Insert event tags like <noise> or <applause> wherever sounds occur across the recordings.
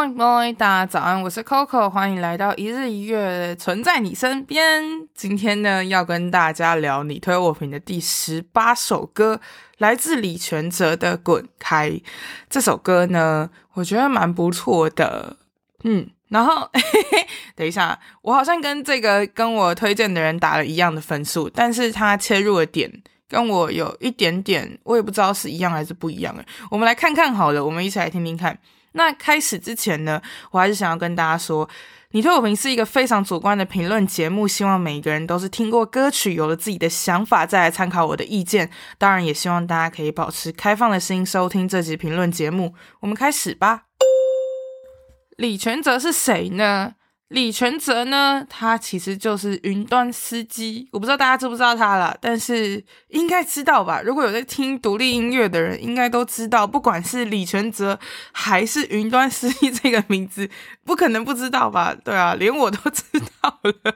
Morning, morning，大家早安，我是 Coco，欢迎来到一日一乐，存在你身边。今天呢，要跟大家聊你推我评的第十八首歌，来自李权哲的《滚开》。这首歌呢，我觉得蛮不错的。嗯，然后嘿嘿，<laughs> 等一下，我好像跟这个跟我推荐的人打了一样的分数，但是他切入的点跟我有一点点，我也不知道是一样还是不一样。诶，我们来看看好了，我们一起来听听看。那开始之前呢，我还是想要跟大家说，你推我评是一个非常主观的评论节目，希望每一个人都是听过歌曲，有了自己的想法，再来参考我的意见。当然，也希望大家可以保持开放的心，收听这集评论节目。我们开始吧。李全哲是谁呢？李全哲呢，他其实就是云端司机，我不知道大家知不知道他啦，但是应该知道吧？如果有在听独立音乐的人，应该都知道，不管是李全哲还是云端司机这个名字，不可能不知道吧？对啊，连我都知道了。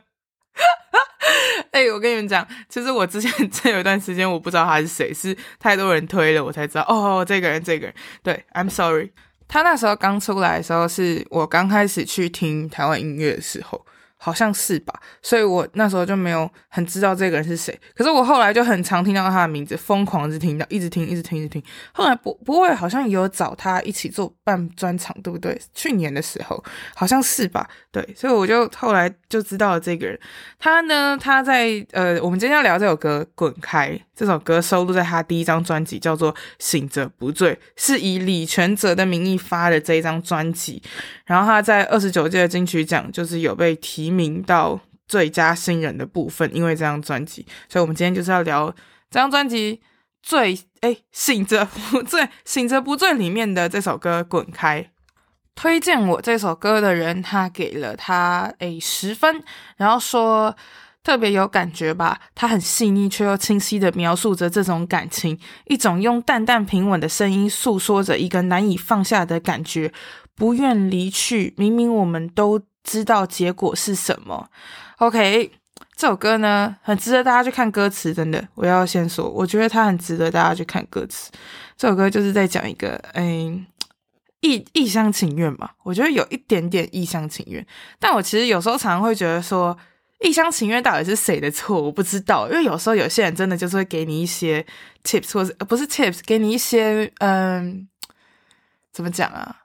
<laughs> 哎、欸，我跟你们讲，其实我之前真有一段时间我不知道他是谁，是太多人推了，我才知道哦，这个人，这个人，对，I'm sorry。他那时候刚出来的时候，是我刚开始去听台湾音乐的时候。好像是吧，所以我那时候就没有很知道这个人是谁。可是我后来就很常听到他的名字，疯狂的听到，一直听，一直听，一直听。后来不不会好像有找他一起做办专场，对不对？去年的时候好像是吧？对，所以我就后来就知道了这个人。他呢，他在呃，我们今天要聊这首歌《滚开》，这首歌收录在他第一张专辑，叫做《醒着不醉》，是以李权哲的名义发的这一张专辑。然后他在二十九届金曲奖就是有被提名到最佳新人的部分，因为这张专辑，所以我们今天就是要聊这张专辑最诶醒着不醉，醒着不醉里面的这首歌《滚开》。推荐我这首歌的人，他给了他诶十分，然后说特别有感觉吧，他很细腻却又清晰地描述着这种感情，一种用淡淡平稳的声音诉说着一个难以放下的感觉。不愿离去，明明我们都知道结果是什么。OK，这首歌呢，很值得大家去看歌词，真的。我要先说，我觉得它很值得大家去看歌词。这首歌就是在讲一个，嗯，一一厢情愿嘛。我觉得有一点点一厢情愿，但我其实有时候常常会觉得说，一厢情愿到底是谁的错？我不知道，因为有时候有些人真的就是会给你一些 tips，或者不是 tips，给你一些，嗯，怎么讲啊？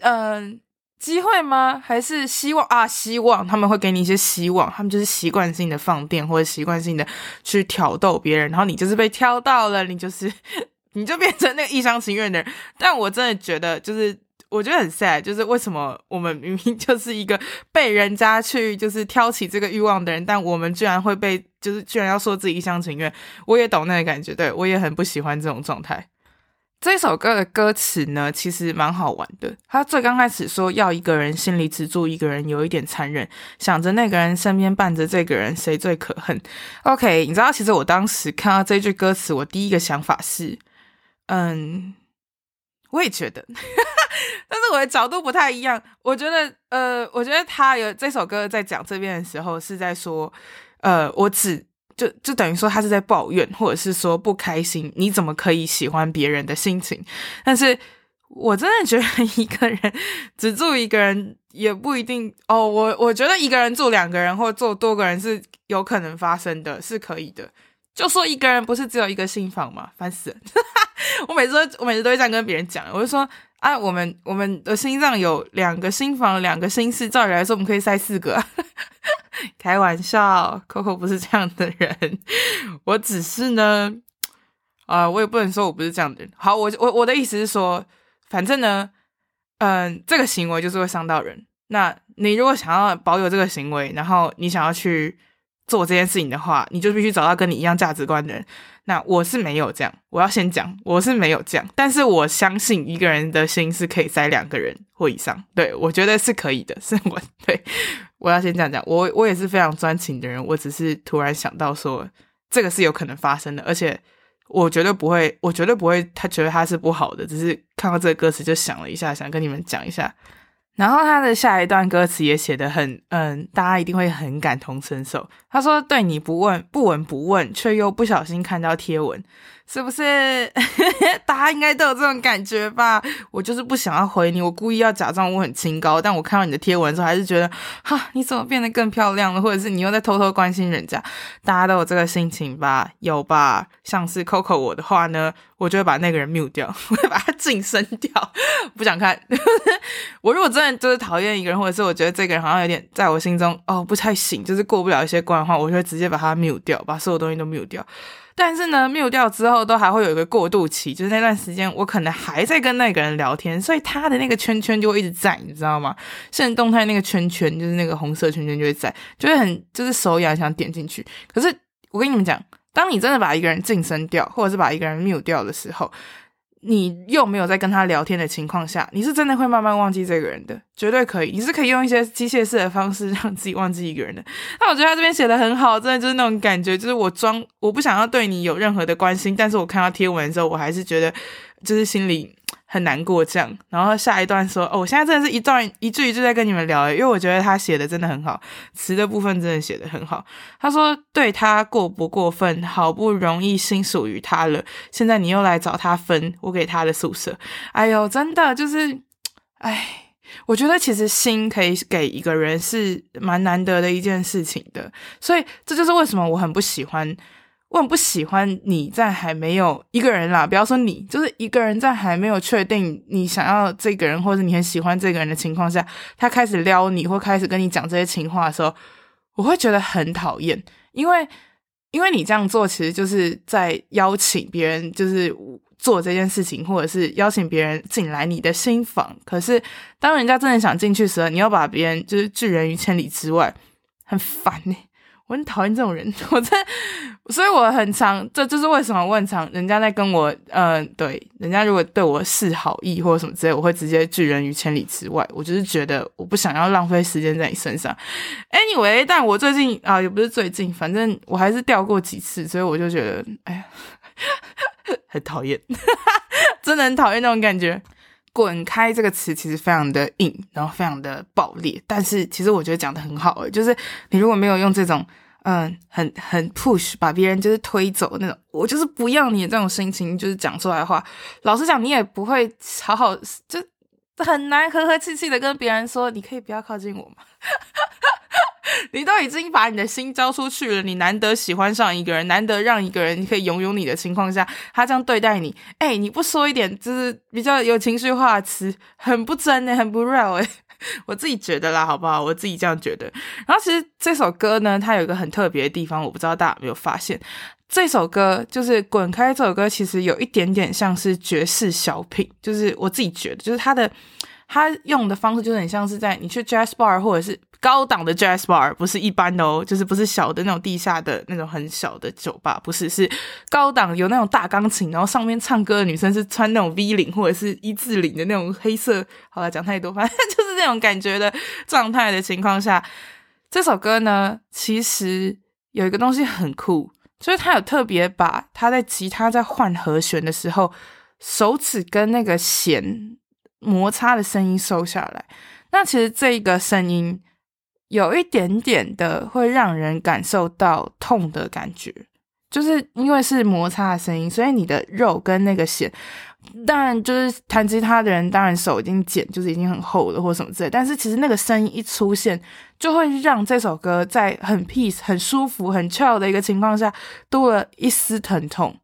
嗯，机会吗？还是希望啊？希望他们会给你一些希望，他们就是习惯性的放电，或者习惯性的去挑逗别人，然后你就是被挑到了，你就是 <laughs> 你就变成那个一厢情愿的人。但我真的觉得，就是我觉得很 sad，就是为什么我们明明就是一个被人家去就是挑起这个欲望的人，但我们居然会被就是居然要说自己一厢情愿。我也懂那个感觉，对，我也很不喜欢这种状态。这首歌的歌词呢，其实蛮好玩的。他最刚开始说要一个人心里只住一个人，有一点残忍。想着那个人身边伴着这个人，谁最可恨？OK，你知道，其实我当时看到这句歌词，我第一个想法是，嗯，我也觉得，<laughs> 但是我的角度不太一样。我觉得，呃，我觉得他有这首歌在讲这边的时候，是在说，呃，我只。就就等于说他是在抱怨，或者是说不开心，你怎么可以喜欢别人的心情？但是我真的觉得一个人只住一个人也不一定哦。我我觉得一个人住两个人或住多个人是有可能发生的，是可以的。就说一个人不是只有一个心房吗？烦死了！<laughs> 我每次我每次都会这样跟别人讲，我就说啊，我们我们的心脏有两个心房，两个心室，照理来说我们可以塞四个。<laughs> 开玩笑，Coco 不是这样的人，我只是呢，啊、我也不能说我不是这样的人。好，我我我的意思是说，反正呢，嗯、这个行为就是会伤到人。那你如果想要保有这个行为，然后你想要去做这件事情的话，你就必须找到跟你一样价值观的人。那我是没有这样，我要先讲，我是没有这样。但是我相信一个人的心是可以塞两个人或以上。对，我觉得是可以的，是我对。我要先这样讲，我我也是非常专情的人，我只是突然想到说，这个是有可能发生的，而且我绝对不会，我绝对不会，他觉得他是不好的，只是看到这个歌词就想了一下，想跟你们讲一下。然后他的下一段歌词也写得很，嗯，大家一定会很感同身受。他说：“对你不问，不闻不问，却又不小心看到贴文。”是不是 <laughs> 大家应该都有这种感觉吧？我就是不想要回你，我故意要假装我很清高，但我看到你的贴文的时候，还是觉得哈，你怎么变得更漂亮了？或者是你又在偷偷关心人家？大家都有这个心情吧？有吧？像是 Coco 我的话呢，我就会把那个人 mute 掉，<laughs> 我会把他晋升掉，不想看。<laughs> 我如果真的就是讨厌一个人，或者是我觉得这个人好像有点在我心中哦不太行，就是过不了一些关的话，我就会直接把他 mute 掉，把所有东西都 mute 掉。但是呢，mute 掉之后都还会有一个过渡期，就是那段时间我可能还在跟那个人聊天，所以他的那个圈圈就会一直在，你知道吗？现在动态那个圈圈就是那个红色圈圈就会在，就会很就是手痒想点进去。可是我跟你们讲，当你真的把一个人晋升掉，或者是把一个人 mute 掉的时候，你又没有在跟他聊天的情况下，你是真的会慢慢忘记这个人的，绝对可以。你是可以用一些机械式的方式让自己忘记一个人的。那我觉得他这边写的很好，真的就是那种感觉，就是我装我不想要对你有任何的关心，但是我看到贴文的时候，我还是觉得就是心里。很难过这样，然后下一段说哦，我现在真的是一段一句一句在跟你们聊，因为我觉得他写的真的很好，词的部分真的写的很好。他说对他过不过分，好不容易心属于他了，现在你又来找他分我给他的宿舍，哎呦，真的就是，哎，我觉得其实心可以给一个人是蛮难得的一件事情的，所以这就是为什么我很不喜欢。我很不喜欢你在还没有一个人啦，不要说你，就是一个人在还没有确定你想要这个人，或者你很喜欢这个人的情况下，他开始撩你或开始跟你讲这些情话的时候，我会觉得很讨厌，因为因为你这样做其实就是在邀请别人，就是做这件事情，或者是邀请别人进来你的新房。可是当人家真的想进去时，你要把别人就是拒人于千里之外，很烦欸。我很讨厌这种人，<laughs> 我在，所以我很常，这就是为什么我很常，人家在跟我，嗯、呃，对，人家如果对我示好意或者什么之类，我会直接拒人于千里之外。我就是觉得我不想要浪费时间在你身上。Anyway，但我最近啊，也不是最近，反正我还是掉过几次，所以我就觉得，哎呀，<laughs> 很讨厌，<laughs> 真的很讨厌那种感觉。滚开这个词其实非常的硬，然后非常的爆裂，但是其实我觉得讲的很好，就是你如果没有用这种嗯很很 push 把别人就是推走那种，我就是不要你的这种心情，就是讲出来的话，老实讲你也不会好好就很难和和气气的跟别人说，你可以不要靠近我吗？<laughs> <laughs> 你都已经把你的心交出去了，你难得喜欢上一个人，难得让一个人可以拥有你的情况下，他这样对待你，哎、你不说一点就是比较有情绪化的词，很不真诶，<laughs> 很不 real 诶，我自己觉得啦，好不好？我自己这样觉得。然后其实这首歌呢，它有一个很特别的地方，我不知道大家有没有发现，这首歌就是《滚开》这首歌，其实有一点点像是爵士小品，就是我自己觉得，就是它的。他用的方式就很像是在你去 jazz bar 或者是高档的 jazz bar，不是一般的哦，就是不是小的那种地下的那种很小的酒吧，不是，是高档有那种大钢琴，然后上面唱歌的女生是穿那种 V 领或者是一字领的那种黑色。好了，讲太多，反正 <laughs> 就是那种感觉的状态的情况下，这首歌呢，其实有一个东西很酷，就是他有特别把他在吉他在换和弦的时候，手指跟那个弦。摩擦的声音收下来，那其实这个声音有一点点的会让人感受到痛的感觉，就是因为是摩擦的声音，所以你的肉跟那个弦，当然就是弹吉他的人，当然手已经茧就是已经很厚了或什么之类，但是其实那个声音一出现，就会让这首歌在很 peace、很舒服、很 chill 的一个情况下，多了一丝疼痛。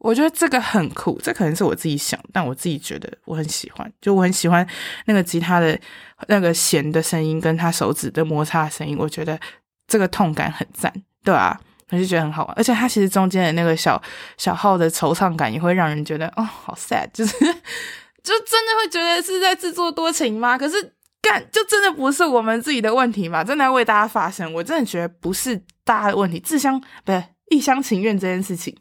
我觉得这个很酷，这可能是我自己想，但我自己觉得我很喜欢，就我很喜欢那个吉他的那个弦的声音，跟他手指的摩擦的声音，我觉得这个痛感很赞，对啊，我就觉得很好玩，而且它其实中间的那个小小号的惆怅感也会让人觉得哦，好 sad，就是 <laughs> 就真的会觉得是在自作多情吗？可是干就真的不是我们自己的问题嘛？真的要为大家发声，我真的觉得不是大家的问题，自相不是一厢情愿这件事情。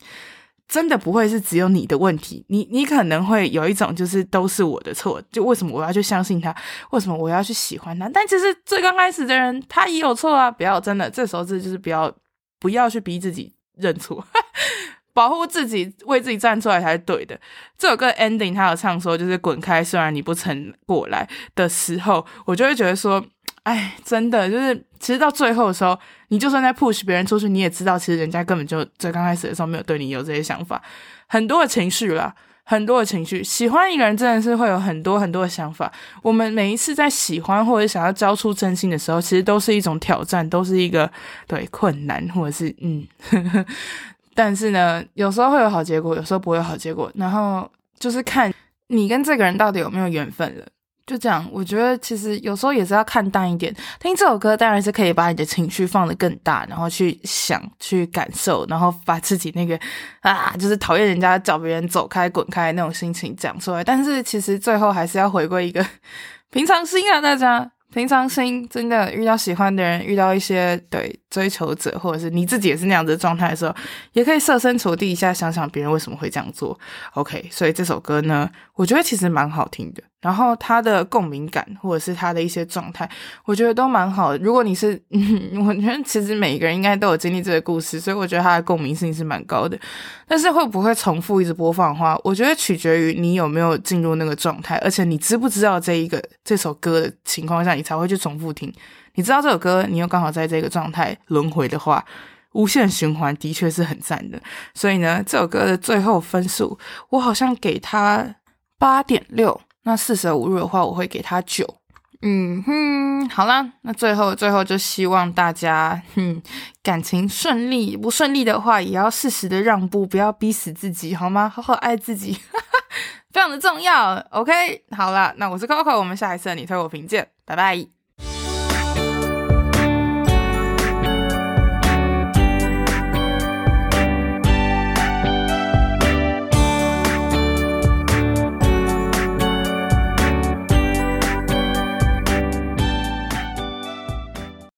真的不会是只有你的问题，你你可能会有一种就是都是我的错，就为什么我要去相信他，为什么我要去喜欢他？但其实最刚开始的人他也有错啊！不要真的，这时候这就是不要不要去逼自己认错，<laughs> 保护自己，为自己站出来才是对的。这首歌 ending 他有唱说，就是滚开，虽然你不曾过来的时候，我就会觉得说，哎，真的就是，其实到最后的时候，你就算在 push 别人出去，你也知道，其实人家根本就在刚开始的时候没有对你有这些想法，很多的情绪啦。很多的情绪，喜欢一个人真的是会有很多很多的想法。我们每一次在喜欢或者想要交出真心的时候，其实都是一种挑战，都是一个对困难，或者是嗯呵呵。<laughs> 但是呢，有时候会有好结果，有时候不会有好结果。然后就是看你跟这个人到底有没有缘分了。就这样，我觉得其实有时候也是要看淡一点。听这首歌当然是可以把你的情绪放得更大，然后去想、去感受，然后把自己那个啊，就是讨厌人家叫别人走开、滚开那种心情讲出来。但是其实最后还是要回归一个平常心啊，大家。平常心，真的遇到喜欢的人，遇到一些对追求者，或者是你自己也是那样子的状态的时候，也可以设身处地一下，想想别人为什么会这样做。OK，所以这首歌呢，我觉得其实蛮好听的。然后他的共鸣感，或者是他的一些状态，我觉得都蛮好的。如果你是，嗯，<laughs> 我觉得其实每一个人应该都有经历这个故事，所以我觉得他的共鸣性是蛮高的。但是会不会重复一直播放的话，我觉得取决于你有没有进入那个状态，而且你知不知道这一个这首歌的情况下，你才会去重复听。你知道这首歌，你又刚好在这个状态轮回的话，无限循环的确是很赞的。所以呢，这首歌的最后分数，我好像给他八点六。那四舍五入的话，我会给他九。嗯哼，好啦，那最后最后就希望大家，哼，感情顺利，不顺利的话也要适时的让步，不要逼死自己，好吗？好好爱自己，<laughs> 非常的重要。OK，好啦，那我是 Coco，我们下一次你推我评鉴，拜拜。